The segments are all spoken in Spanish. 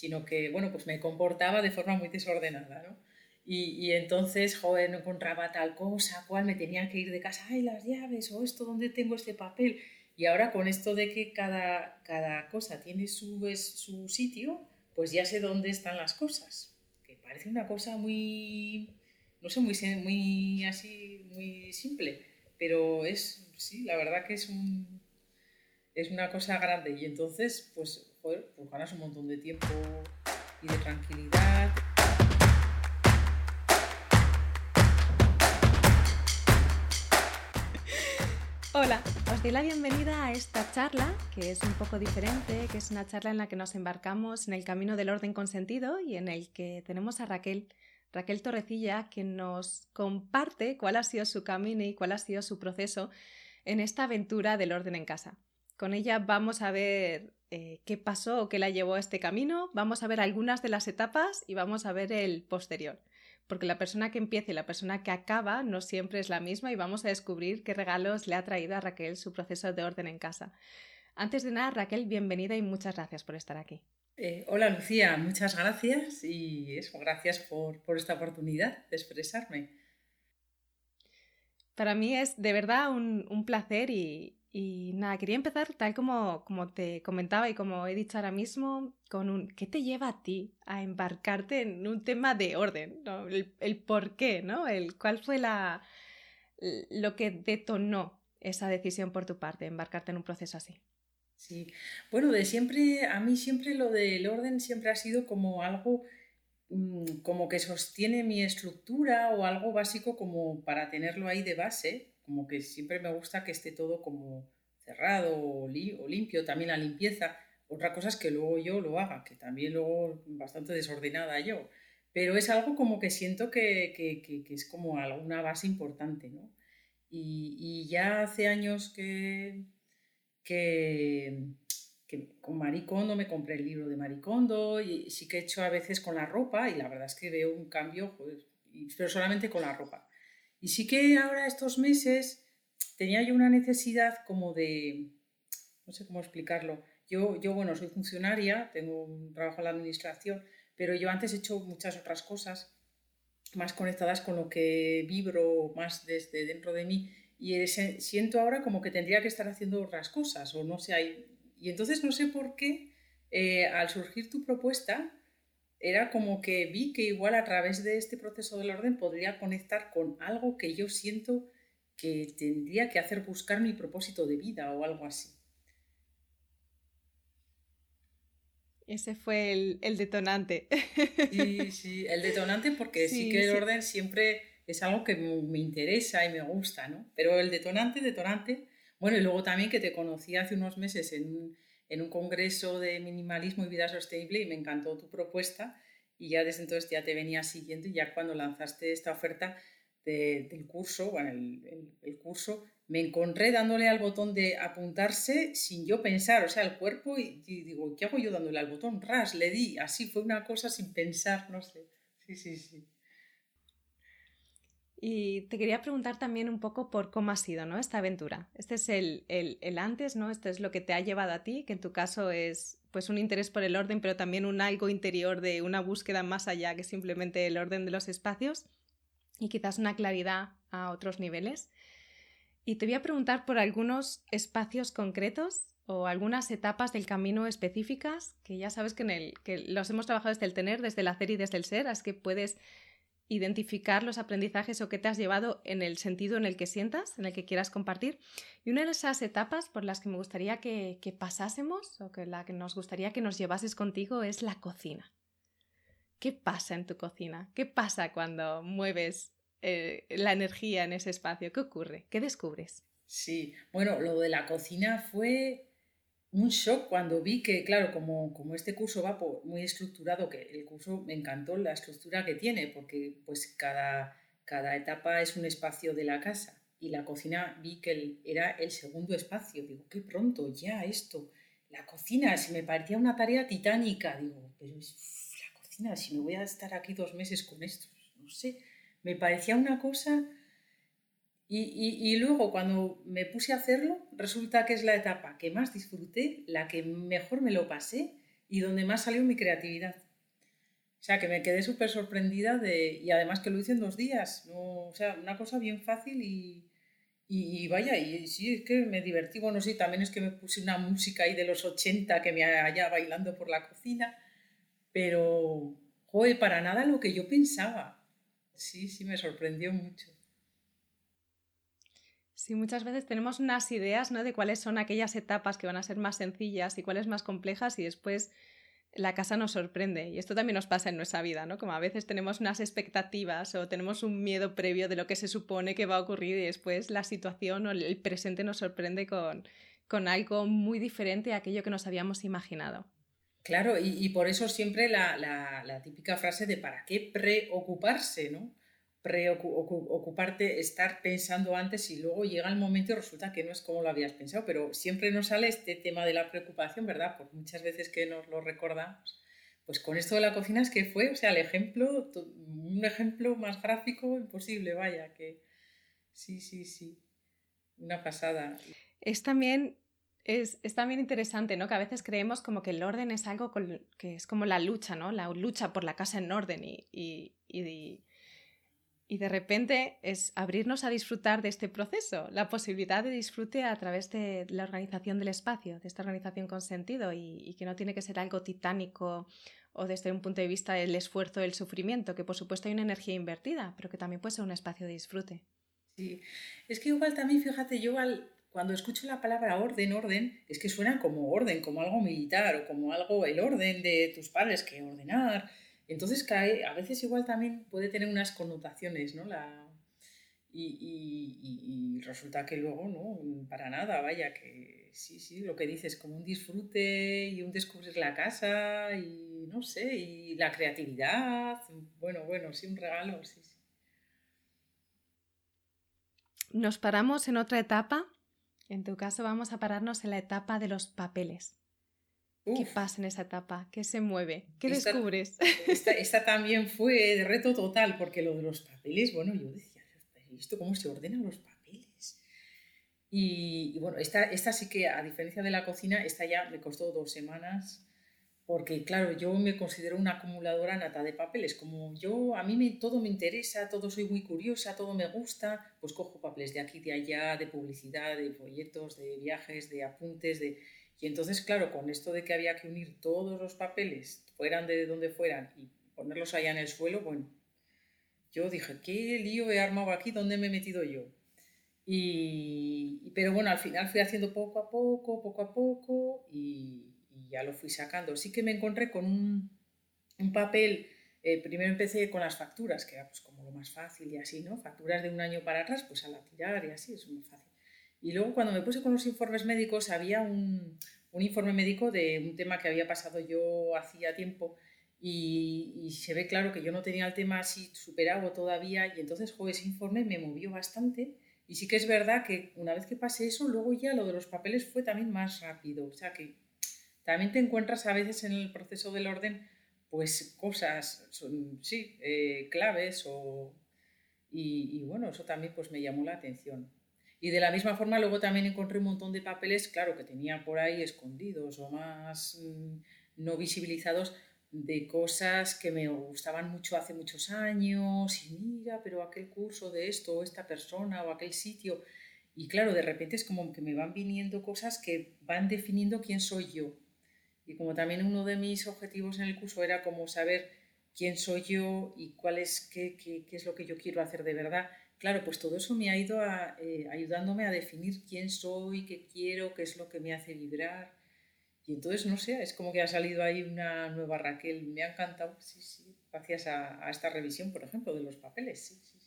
sino que, bueno, pues me comportaba de forma muy desordenada, ¿no? Y, entonces, joder, no encontraba tal cosa, cual me tenía que ir de casa, ay, las llaves, o esto, ¿dónde tengo este papel? Y ahora con esto de que cada, cada cosa tiene su, su sitio, pues ya sé dónde están las cosas. Que parece una cosa muy, no sé, muy, muy así, muy simple, pero es, sí, la verdad que es un, es una cosa grande. Y entonces, pues, joder, pues ganas un montón de tiempo y de tranquilidad. Hola, os doy la bienvenida a esta charla, que es un poco diferente, que es una charla en la que nos embarcamos en el camino del orden consentido y en el que tenemos a Raquel, Raquel Torrecilla, que nos comparte cuál ha sido su camino y cuál ha sido su proceso en esta aventura del orden en casa. Con ella vamos a ver eh, qué pasó o qué la llevó a este camino, vamos a ver algunas de las etapas y vamos a ver el posterior porque la persona que empieza y la persona que acaba no siempre es la misma y vamos a descubrir qué regalos le ha traído a Raquel su proceso de orden en casa. Antes de nada, Raquel, bienvenida y muchas gracias por estar aquí. Eh, hola Lucía, muchas gracias y eso, gracias por, esta oportunidad de expresarme. Para mí es de verdad un placer y, y nada, quería empezar tal como, como te comentaba y como he dicho ahora mismo, con un ¿qué te lleva a ti a embarcarte en un tema de orden? El, por qué, ¿no? El, ¿Cuál fue la, lo que detonó esa decisión por tu parte, embarcarte en un proceso así? Sí, bueno, de siempre, a mí siempre lo del orden siempre ha sido como algo mm, como que sostiene mi estructura o algo básico como para tenerlo ahí de base como que siempre me gusta que esté todo como cerrado o, limpio, también la limpieza. Otra cosa es que luego yo lo haga, que también luego bastante desordenada yo, pero es algo como que siento que, es como alguna base importante, ¿no? Y, ya hace años que, que, con Maricondo me compré el libro de Maricondo y sí que he hecho a veces con la ropa y la verdad es que veo un cambio, pues, pero solamente con la ropa. Y sí que ahora estos meses tenía yo una necesidad como de, no sé cómo explicarlo. Yo, yo, bueno, soy funcionaria, tengo un trabajo en la administración, pero yo antes he hecho muchas otras cosas más conectadas con lo que vibro más desde dentro de mí y siento ahora como que tendría que estar haciendo otras cosas o no sé, y entonces no sé por qué eh, al surgir tu propuesta era como que vi que igual a través de este proceso del orden podría conectar con algo que yo siento que tendría que hacer buscar mi propósito de vida o algo así. Ese fue el, detonante. Sí, sí, el detonante porque sí, que el orden siempre es algo que me, interesa y me gusta, ¿no? Pero el detonante, detonante, bueno, y luego también que te conocí hace unos meses en un, en un congreso de minimalismo y vida sostenible y me encantó tu propuesta y ya desde entonces ya te venía siguiendo y ya cuando lanzaste esta oferta del curso, bueno, el, el, curso, me encontré dándole al botón de apuntarse sin yo pensar, o sea, el cuerpo y, y, digo, ¿qué hago yo dándole al botón? Ras, le di, así fue una cosa sin pensar, no sé. Sí, sí, sí. Y te quería preguntar también un poco por cómo ha sido ¿no? esta aventura. Este es el, el, antes, ¿no? Este es lo que te ha llevado a ti, que en tu caso es pues un interés por el orden, pero también un algo interior de una búsqueda más allá que simplemente el orden de los espacios y quizás una claridad a otros niveles. Y te voy a preguntar por algunos espacios concretos o algunas etapas del camino específicas que ya sabes que, en el, que los hemos trabajado desde el tener, desde el hacer y desde el ser, así que puedes identificar los aprendizajes o qué te has llevado en el sentido en el que sientas, en el que quieras compartir. Y una de esas etapas por las que me gustaría que, pasásemos o que la que nos gustaría que nos llevases contigo es la cocina. ¿Qué pasa en tu cocina? ¿Qué pasa cuando mueves eh, la energía en ese espacio? ¿Qué ocurre? ¿Qué descubres? Sí, bueno, lo de la cocina fue un shock cuando vi que, claro, como, como este curso va muy estructurado, que el curso me encantó la estructura que tiene, porque pues cada, cada etapa es un espacio de la casa y la cocina vi que era el segundo espacio. Digo, qué pronto ya esto. La cocina, si me parecía una tarea titánica, digo, pero la cocina, si me voy a estar aquí dos meses con esto, no sé, me parecía una cosa y, luego cuando me puse a hacerlo, resulta que es la etapa que más disfruté, la que mejor me lo pasé, y donde más salió mi creatividad. O sea, que me quedé súper sorprendida de, y además que lo hice en dos días. No, o sea, una cosa bien fácil y, y, vaya, y sí, es que me divertí. Bueno, sí, también es que me puse una música ahí de los 80 que me haya bailando por la cocina, pero, joder, para nada lo que yo pensaba. Sí, sí, me sorprendió mucho. Sí, muchas veces tenemos unas ideas ¿no? de cuáles son aquellas etapas que van a ser más sencillas y cuáles más complejas y después la casa nos sorprende. Y esto también nos pasa en nuestra vida, ¿no? Como a veces tenemos unas expectativas o tenemos un miedo previo de lo que se supone que va a ocurrir y después la situación o el presente nos sorprende con, con algo muy diferente a aquello que nos habíamos imaginado. Claro, y, por eso siempre la, la, la, típica frase de ¿para qué preocuparse? ¿no? Preocuparte, estar pensando antes y luego llega el momento y resulta que no es como lo habías pensado, pero siempre nos sale este tema de la preocupación, ¿verdad? Por muchas veces que nos lo recordamos. Pues con esto de la cocina es que fue, o sea, el ejemplo, un ejemplo más gráfico imposible, vaya, que sí, sí, sí, una pasada. Es también es, es, también interesante, ¿no? Que a veces creemos como que el orden es algo que es como la lucha, ¿no? La lucha por la casa en orden y, y, y, y de repente es abrirnos a disfrutar de este proceso, la posibilidad de disfrute a través de la organización del espacio, de esta organización con sentido y, que no tiene que ser algo titánico o desde un punto de vista del esfuerzo, del sufrimiento, que por supuesto hay una energía invertida, pero que también puede ser un espacio de disfrute. Sí, es que igual también, fíjate, yo cuando escucho la palabra orden, orden, es que suena como orden, como algo militar o como algo, el orden de tus padres que ordenar entonces cae, a veces igual también puede tener unas connotaciones, ¿no? La, y, resulta que luego, ¿no? Para nada, vaya, que sí, sí, lo que dices, como un disfrute y un descubrir la casa y no sé, y la creatividad, bueno, bueno, sí, un regalo, sí, sí. Nos paramos en otra etapa. En tu caso vamos a pararnos en la etapa de los papeles. ¿Qué pasa en esa etapa? ¿Qué se mueve? ¿Qué descubres? Esta, también fue de reto total, porque lo de los papeles, bueno, yo decía, ¿esto cómo se ordenan los papeles? Y, bueno, esta, esta sí que, a diferencia de la cocina, esta ya me costó dos semanas, porque claro, yo me considero una acumuladora nata de papeles. Como yo, a mí me, todo me interesa, todo soy muy curiosa, todo me gusta, pues cojo papeles de aquí, de allá, de publicidad, de folletos, de viajes, de apuntes, de y entonces, claro, con esto de que había que unir todos los papeles, fueran de donde fueran, y ponerlos allá en el suelo, bueno, yo dije, ¿qué lío he armado aquí? ¿Dónde me he metido yo? Y, pero bueno, al final fui haciendo poco a poco, poco a poco, y, ya lo fui sacando. Sí que me encontré con un, un papel, eh, primero empecé con las facturas, que era pues como lo más fácil y así, ¿no? Facturas de un año para atrás, pues a la tirar y así, es muy fácil. Y luego cuando me puse con los informes médicos había un, un informe médico de un tema que había pasado yo hacía tiempo y, se ve claro que yo no tenía el tema así superado todavía y entonces jo, ese informe me movió bastante y sí que es verdad que una vez que pasé eso, luego ya lo de los papeles fue también más rápido. O sea que también te encuentras a veces en el proceso del orden pues cosas, son, sí, eh, claves o, y, y bueno, eso también pues me llamó la atención. Y de la misma forma luego también encontré un montón de papeles, claro, que tenía por ahí escondidos o más mm, no visibilizados de cosas que me gustaban mucho hace muchos años y mira, pero aquel curso de esto o esta persona o aquel sitio. Y claro, de repente es como que me van viniendo cosas que van definiendo quién soy yo. Y como también uno de mis objetivos en el curso era como saber quién soy yo y cuál es, qué, qué, qué es lo que yo quiero hacer de verdad, Claro, pues todo eso me ha ido eh, ayudándome a definir quién soy, qué quiero, qué es lo que me hace vibrar. Y entonces, no sé, es como que ha salido ahí una nueva Raquel. Me ha encantado, sí, sí, gracias a, esta revisión, por ejemplo, de los papeles, sí, sí.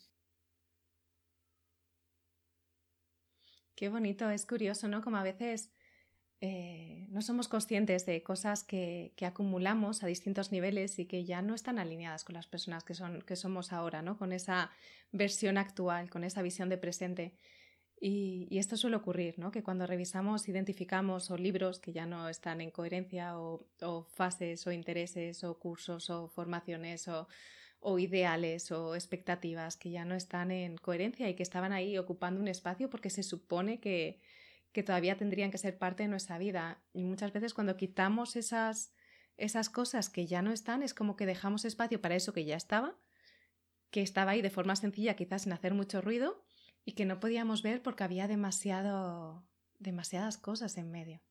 Qué bonito, es curioso, ¿no? Como a veces eh, no somos conscientes de cosas que, acumulamos a distintos niveles y que ya no están alineadas con las personas que, son, que somos ahora, ¿no? con esa versión actual, con esa visión de presente. Y, esto suele ocurrir, ¿no? que cuando revisamos, identificamos o libros que ya no están en coherencia o, fases o intereses o cursos o formaciones o, o ideales o expectativas que ya no están en coherencia y que estaban ahí ocupando un espacio porque se supone que, que todavía tendrían que ser parte de nuestra vida. Y muchas veces cuando quitamos esas, esas cosas que ya no están, es como que dejamos espacio para eso que ya estaba, que estaba ahí de forma sencilla, quizás sin hacer mucho ruido, y que no podíamos ver porque había demasiado, demasiadas cosas en medio.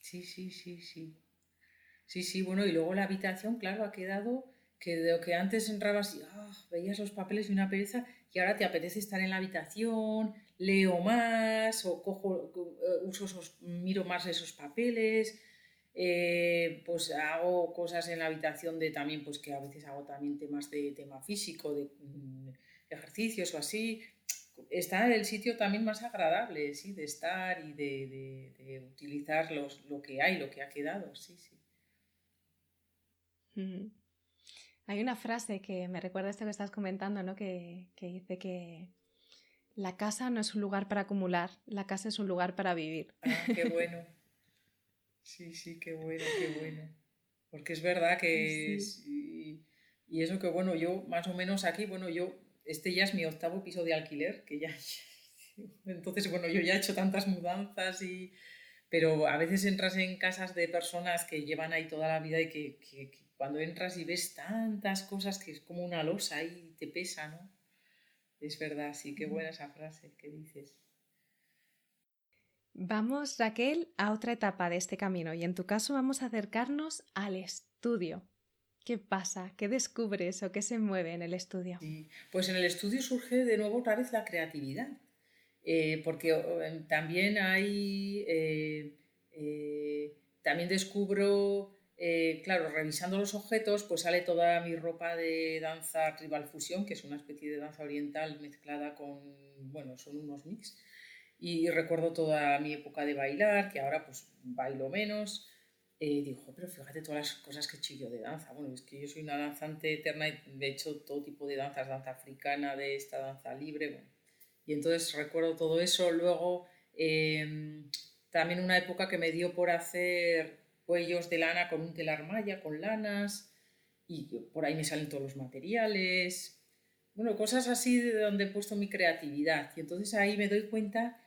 Sí, sí, sí, sí. Sí, sí, bueno, y luego la habitación, claro, ha quedado que de lo que antes entrabas y ah, veías los papeles y una pereza, y ahora te apetece estar en la habitación, leo más, o cojo, eh, uso esos, miro más esos papeles, eh, pues hago cosas en la habitación de también, pues que a veces hago también temas de tema físico, de mm, ejercicios o así, está el sitio también más agradable, sí, de estar y de, utilizar los, lo que hay, lo que ha quedado, sí, sí. Hay una frase que me recuerda a esto que estás comentando, ¿no? Que, dice que la casa no es un lugar para acumular, la casa es un lugar para vivir. Ah, qué bueno. Sí, sí, qué bueno, qué bueno. Porque es verdad que... y, y eso que, bueno, yo más o menos aquí, bueno, yo este ya es mi octavo piso de alquiler, que ya... Entonces, bueno, yo ya he hecho tantas mudanzas y... Pero a veces entras en casas de personas que llevan ahí toda la vida y que, cuando entras y ves tantas cosas que es como una losa ahí te pesa, ¿no? Es verdad, sí, qué buena esa frase que dices. Vamos, Raquel, a otra etapa de este camino y en tu caso vamos a acercarnos al estudio. ¿Qué pasa? ¿Qué descubres o qué se mueve en el estudio? Pues en el estudio surge de nuevo otra vez la creatividad, eh, porque también hay, eh, eh, también descubro, claro, revisando los objetos, pues sale toda mi ropa de danza tribal fusión, que es una especie de danza oriental mezclada con, bueno, son unos mix. Y recuerdo toda mi época de bailar, que ahora pues bailo menos. Eh, digo, pero fíjate todas las cosas que he de danza. Bueno, es que yo soy una danzante eterna y he hecho todo tipo de danzas, danza africana, de esta danza libre. Y entonces recuerdo todo eso. Luego, em, también una época que me dio por hacer cuellos de lana con un telar malla, con lanas, y por ahí me salen todos los materiales. Bueno, cosas así de donde he puesto mi creatividad. Y entonces ahí me doy cuenta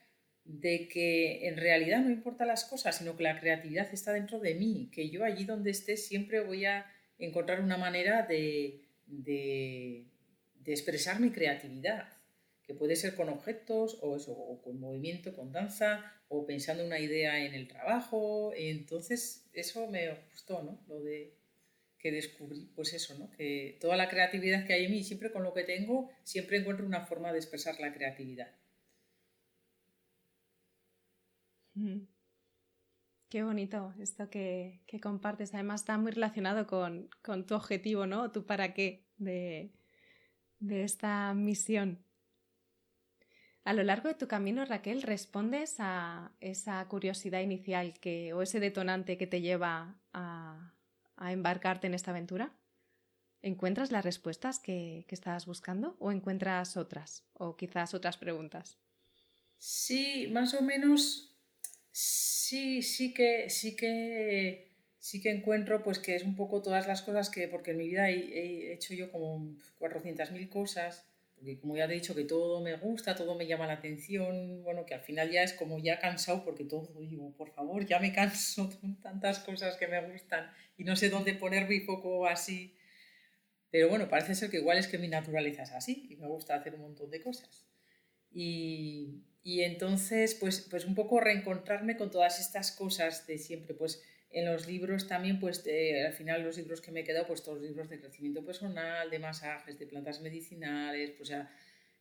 de que en realidad no importa las cosas, sino que la creatividad está dentro de mí, que yo allí donde esté siempre voy a encontrar una manera de, de, expresar mi creatividad, que puede ser con objetos o, eso, o con movimiento, con danza, o pensando una idea en el trabajo. Entonces, eso me gustó, ¿no? Lo de que descubrí, pues eso, ¿no? Que toda la creatividad que hay en mí, siempre con lo que tengo, siempre encuentro una forma de expresar la creatividad. Qué bonito esto que, compartes. Además está muy relacionado con, tu objetivo, ¿no? Tu para qué de, esta misión. A lo largo de tu camino, Raquel, respondes a esa curiosidad inicial que, o ese detonante que te lleva a, embarcarte en esta aventura. ¿Encuentras las respuestas que, que estabas buscando o encuentras otras o quizás otras preguntas? Sí, más o menos Sí, sí que, sí que, sí que encuentro pues que es un poco todas las cosas que, porque en mi vida he, hecho yo como 400.000 cosas, porque como ya te he dicho que todo me gusta, todo me llama la atención, bueno, que al final ya es como ya cansado porque todo digo, por favor, ya me canso tantas cosas que me gustan y no sé dónde poner mi foco así. Pero bueno, parece ser que igual es que mi naturaleza es así y me gusta hacer un montón de cosas. Y, y entonces, pues, pues un poco reencontrarme con todas estas cosas de siempre, pues en los libros también, pues al final los libros que me he quedado, pues todos los libros de crecimiento personal, de masajes, de plantas medicinales, pues ya,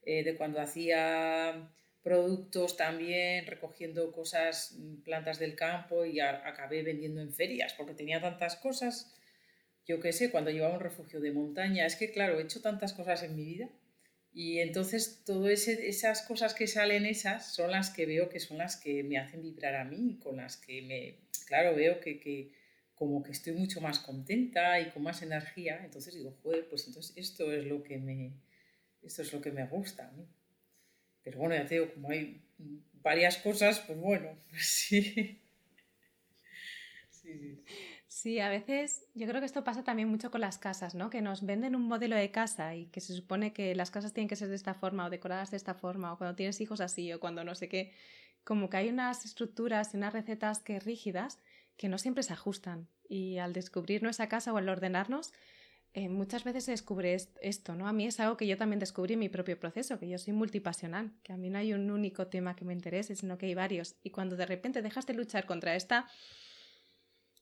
eh, de cuando hacía productos también, recogiendo cosas, mm, plantas del campo y acabé vendiendo en ferias, porque tenía tantas cosas, yo qué sé, cuando llevaba un refugio de montaña, es que claro, he hecho tantas cosas en mi vida y entonces todas esas cosas que salen esas son las que veo que son las que me hacen vibrar a mí, con las que me, claro, veo que, que como que estoy mucho más contenta y con más energía. Entonces digo, joder, pues entonces esto es lo que me, esto es lo que me gusta a mí. Pero bueno, ya te digo, como hay varias cosas, pues bueno, sí. sí, sí. Sí, a veces yo creo que esto pasa también mucho con las casas, ¿no? Que nos venden un modelo de casa y que se supone que las casas tienen que ser de esta forma o decoradas de esta forma o cuando tienes hijos así o cuando no sé qué. Como que hay unas estructuras y unas recetas que rígidas que no siempre se ajustan. Y al descubrir esa casa o al ordenarnos, eh, muchas veces se descubre esto, ¿no? A mí es algo que yo también descubrí en mi propio proceso, que yo soy multipasional, que a mí no hay un único tema que me interese, sino que hay varios. Y cuando de repente dejas de luchar contra este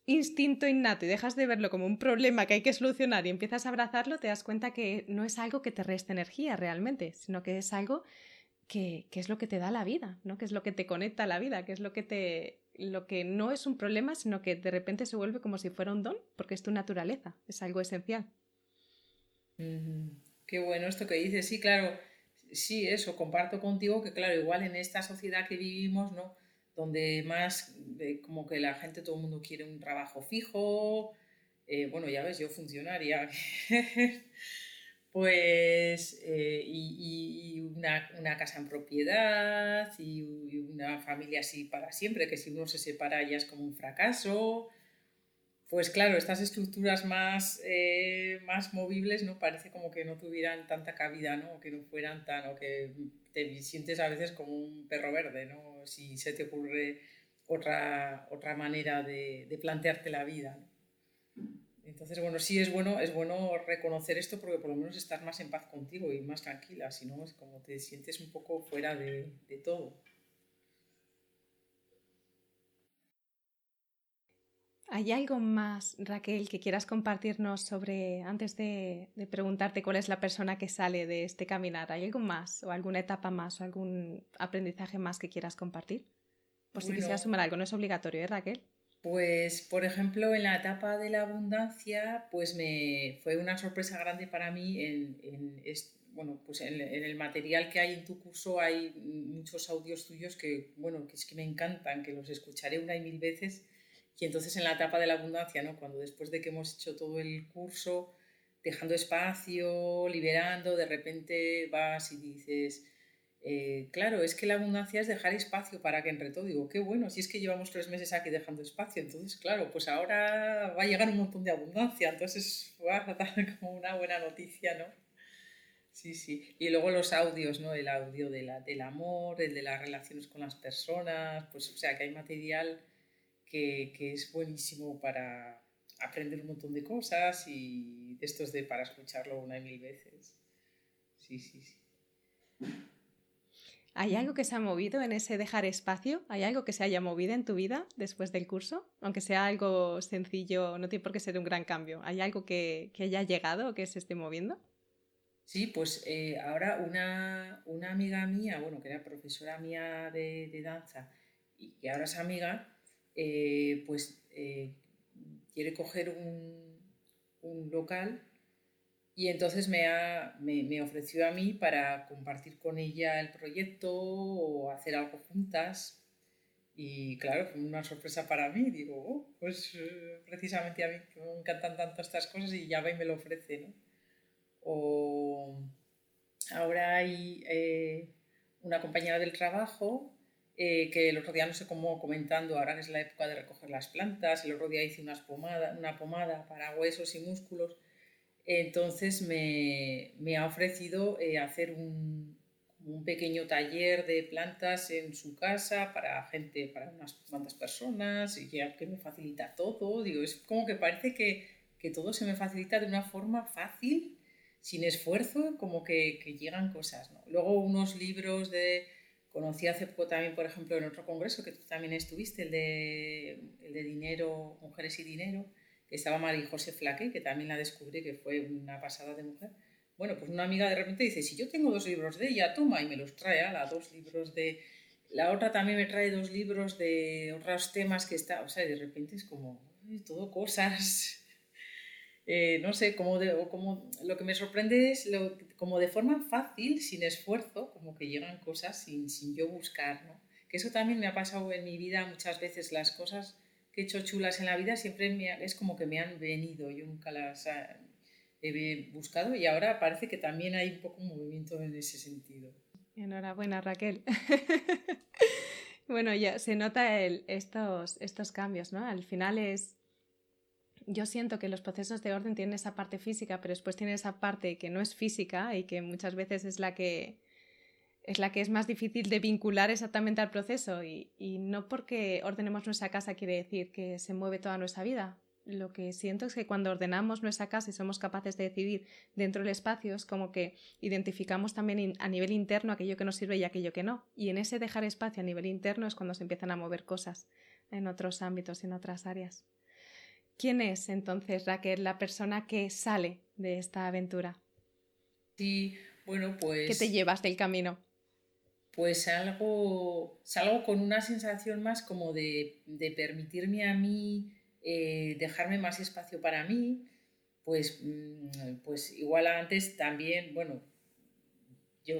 instinto innato y dejas de verlo como un problema que hay que solucionar y empiezas a abrazarlo, te das cuenta que no es algo que te reste energía realmente, sino que es algo que, que es lo que te da la vida, ¿no? Que es lo que te conecta a la vida, que es lo que te lo que no es un problema, sino que de repente se vuelve como si fuera un don, porque es tu naturaleza, es algo esencial. Qué bueno esto que dices. Sí, claro, sí, eso, comparto contigo que, claro, igual en esta sociedad que vivimos, ¿no? Donde más como que la gente, todo el mundo quiere un trabajo fijo, eh, bueno, ya ves, yo funcionaria, pues, eh, y, una, casa en propiedad y, una familia así para siempre, que si uno se separa ya es como un fracaso pues claro, estas estructuras más, eh, más movibles no parece como que no tuvieran tanta cabida, ¿no? O que no fueran tan, o que te sientes a veces como un perro verde, ¿no? Si se te ocurre otra, otra manera de, de plantearte la vida. Entonces, bueno, sí es bueno, es bueno reconocer esto porque por lo menos estás más en paz contigo y más tranquila, si no es como te sientes un poco fuera de, de todo. ¿Hay algo más, Raquel, que quieras compartirnos sobre, antes de, preguntarte cuál es la persona que sale de este caminar? ¿Hay algo más o alguna etapa más o algún aprendizaje más que quieras compartir? Por si quisieras sumar algo, no es obligatorio, ¿eh, Raquel? Pues, por ejemplo, en la etapa de la abundancia, pues me fue una sorpresa grande para mí en, bueno, pues en, el material que hay en tu curso hay muchos audios tuyos que, bueno, que es que me encantan, que los escucharé una y mil veces y entonces en la etapa de la abundancia, ¿no? cuando después de que hemos hecho todo el curso, dejando espacio, liberando, de repente vas y dices, eh, claro, es que la abundancia es dejar espacio para que entre todo. Digo, qué bueno, si es que llevamos tres meses aquí dejando espacio, entonces, claro, pues ahora va a llegar un montón de abundancia, entonces va a dar como una buena noticia, ¿no? Sí, sí. Y luego los audios, ¿no? El audio del amor, el de las relaciones con las personas, pues o sea que hay material que, es buenísimo para aprender un montón de cosas y de estos de para escucharlo una y mil veces. Sí, sí, sí. ¿Hay algo que se ha movido en ese dejar espacio? ¿Hay algo que se haya movido en tu vida después del curso? Aunque sea algo sencillo, no tiene por qué ser un gran cambio. ¿Hay algo que, haya llegado o que se esté moviendo? Sí, pues eh, ahora una, amiga mía, bueno, que era profesora mía de, de danza y que ahora es amiga, eh, pues eh, quiere coger un, local y entonces me, me, ofreció a mí para compartir con ella el proyecto o hacer algo juntas. Y claro, fue una sorpresa para mí. Digo, oh, pues eh, precisamente a mí me encantan tanto estas cosas y ya va y me lo ofrece. ¿no? O ahora hay una compañera del trabajo eh, que el otro día no sé cómo comentando, ahora que es la época de recoger las plantas, el otro día hice unas pomada, una pomada para huesos y músculos, entonces me, me ha ofrecido eh, hacer un, un, pequeño taller de plantas en su casa para gente, para unas cuantas personas, y que, que me facilita todo, digo, es como que parece que, que todo se me facilita de una forma fácil, sin esfuerzo, como que, llegan cosas. Luego unos libros de Conocí hace poco también, por ejemplo, en otro congreso que tú también estuviste, el de, el de dinero, mujeres y dinero, que estaba María José Flaque, que también la descubrí, que fue una pasada de mujer. Bueno, pues una amiga de repente dice, si yo tengo dos libros de ella, toma, y me los trae, a la dos libros de... La otra también me trae dos libros de otros temas que está, o sea, de repente es como, todo cosas eh, no sé, como, de, como lo que me sorprende es lo, como de forma fácil, sin esfuerzo, como que llegan cosas sin, sin yo buscar, ¿no? Que eso también me ha pasado en mi vida muchas veces, las cosas que he hecho chulas en la vida siempre es como que me han venido, yo nunca las he buscado y ahora parece que también hay un poco un movimiento en ese sentido. Enhorabuena Raquel. bueno, ya se nota el, estos, estos cambios, ¿no? Al final es yo siento que los procesos de orden tienen esa parte física, pero después tienen esa parte que no es física y que muchas veces es la que es la que es más difícil de vincular exactamente al proceso y, y, no porque ordenemos nuestra casa quiere decir que se mueve toda nuestra vida. Lo que siento es que cuando ordenamos nuestra casa y somos capaces de decidir dentro del espacio es como que identificamos también a nivel interno aquello que nos sirve y aquello que no. Y en ese dejar espacio a nivel interno es cuando se empiezan a mover cosas en otros ámbitos y en otras áreas. ¿Quién es entonces Raquel, la persona que sale de esta aventura? Sí, bueno, pues... ¿Qué te llevas del camino? pues salgo, salgo con una sensación más como de, permitirme a mí eh, dejarme más espacio para mí, pues, mm, pues igual antes también, bueno, yo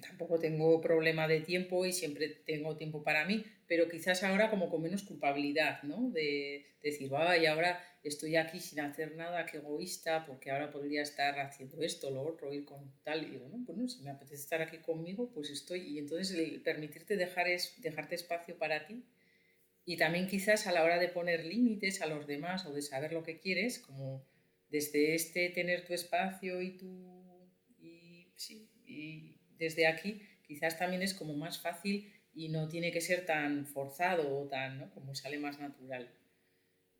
tampoco tengo problema de tiempo y siempre tengo tiempo para mí, pero quizás ahora como con menos culpabilidad, ¿no? De, decir, y ahora estoy aquí sin hacer nada, qué egoísta, porque ahora podría estar haciendo esto, lo otro, ir con tal, y digo, no, bueno, si me apetece estar aquí conmigo, pues estoy, y entonces el permitirte dejar es, dejarte espacio para ti, y también quizás a la hora de poner límites a los demás o de saber lo que quieres, como desde este tener tu espacio y tu, desde aquí, quizás también es como más fácil y no tiene que ser tan forzado o tan. Como sale más natural.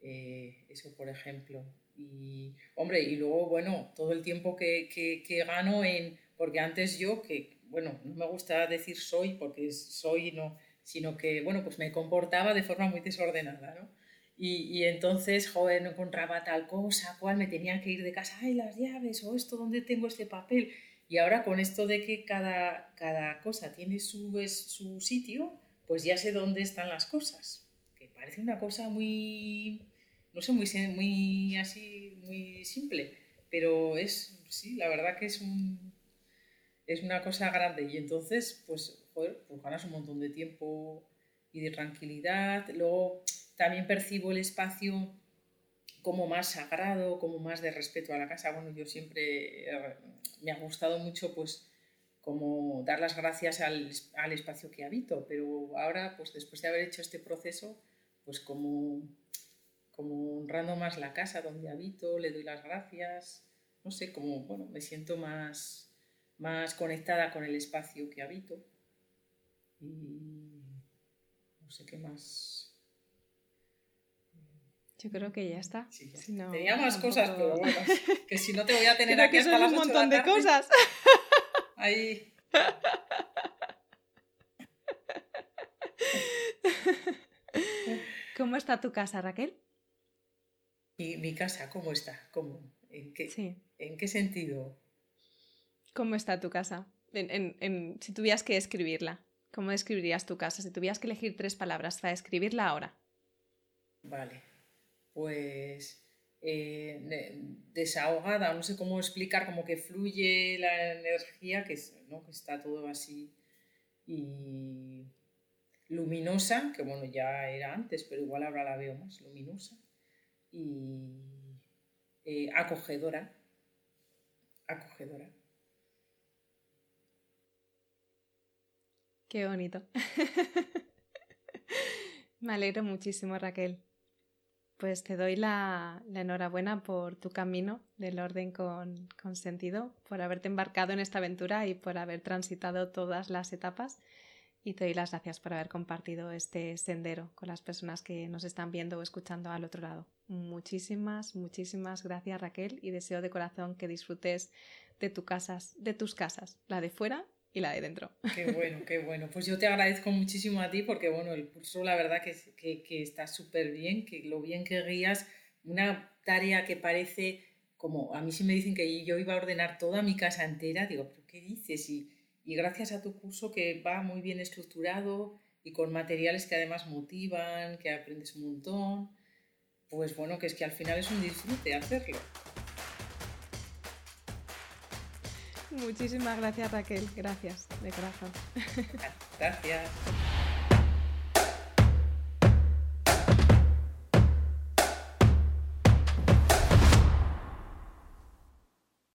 Eh, eso, por ejemplo. Y, hombre, y luego, bueno, todo el tiempo que, que, gano en... Porque antes yo, que, bueno, no me gusta decir soy porque soy, no, sino que, bueno, pues me comportaba de forma muy desordenada, ¿no? Y, y, entonces, joder, no encontraba tal cosa, cual me tenía que ir de casa, ay, las llaves, o esto, ¿dónde tengo este papel? Y ahora con esto de que cada, cada cosa tiene su, su sitio, pues ya sé dónde están las cosas. Que parece una cosa muy no sé, muy, muy así, muy simple, pero es, sí, la verdad que es un, es una cosa grande y entonces, pues, joder, pues ganas un montón de tiempo y de tranquilidad. Luego también percibo el espacio como más sagrado, como más de respeto a la casa. Bueno, yo siempre eh, me ha gustado mucho, pues, como dar las gracias al, al espacio que habito, pero ahora, pues, después de haber hecho este proceso, pues como como honrando más la casa donde habito, le doy las gracias, no sé, como, bueno, me siento más, más conectada con el espacio que habito. Y no sé qué más. Yo creo que ya está. Tenía más cosas, pero bueno, que si no te voy a tener aquí hasta las un montón de, de cosas. Ahí. ¿Cómo está tu casa, Raquel? mi casa cómo está? ¿Cómo? ¿En, qué, ¿En qué sentido? ¿Cómo está tu casa? En, si tuvieras que escribirla, ¿cómo describirías tu casa? Si tuvieras que elegir tres palabras para escribirla ahora. Vale, pues eh, desahogada, no sé cómo explicar, como que fluye la energía, que, ¿no? que está todo así y luminosa, que bueno, ya era antes, pero igual ahora la veo más luminosa y eh, acogedora. Acogedora. Qué bonito. Me alegro muchísimo, Raquel. Pues te doy la, enhorabuena por tu camino del orden con, con, sentido, por haberte embarcado en esta aventura y por haber transitado todas las etapas y te doy las gracias por haber compartido este sendero con las personas que nos están viendo o escuchando al otro lado. Muchísimas, muchísimas gracias Raquel y deseo de corazón que disfrutes de, tu casas, de tus casas, la de fuera y la de dentro. Qué bueno, qué bueno. Pues yo te agradezco muchísimo a ti porque bueno, el curso la verdad que, que, que está súper bien, que lo bien que guías, una tarea que parece como, a mí sí me dicen que yo iba a ordenar toda mi casa entera, digo, ¿pero qué dices? Y, y gracias a tu curso que va muy bien estructurado y con materiales que además motivan, que aprendes un montón, pues bueno, que es que al final es un disfrute hacerlo. Muchísimas gracias Raquel, gracias de corazón. Gracias.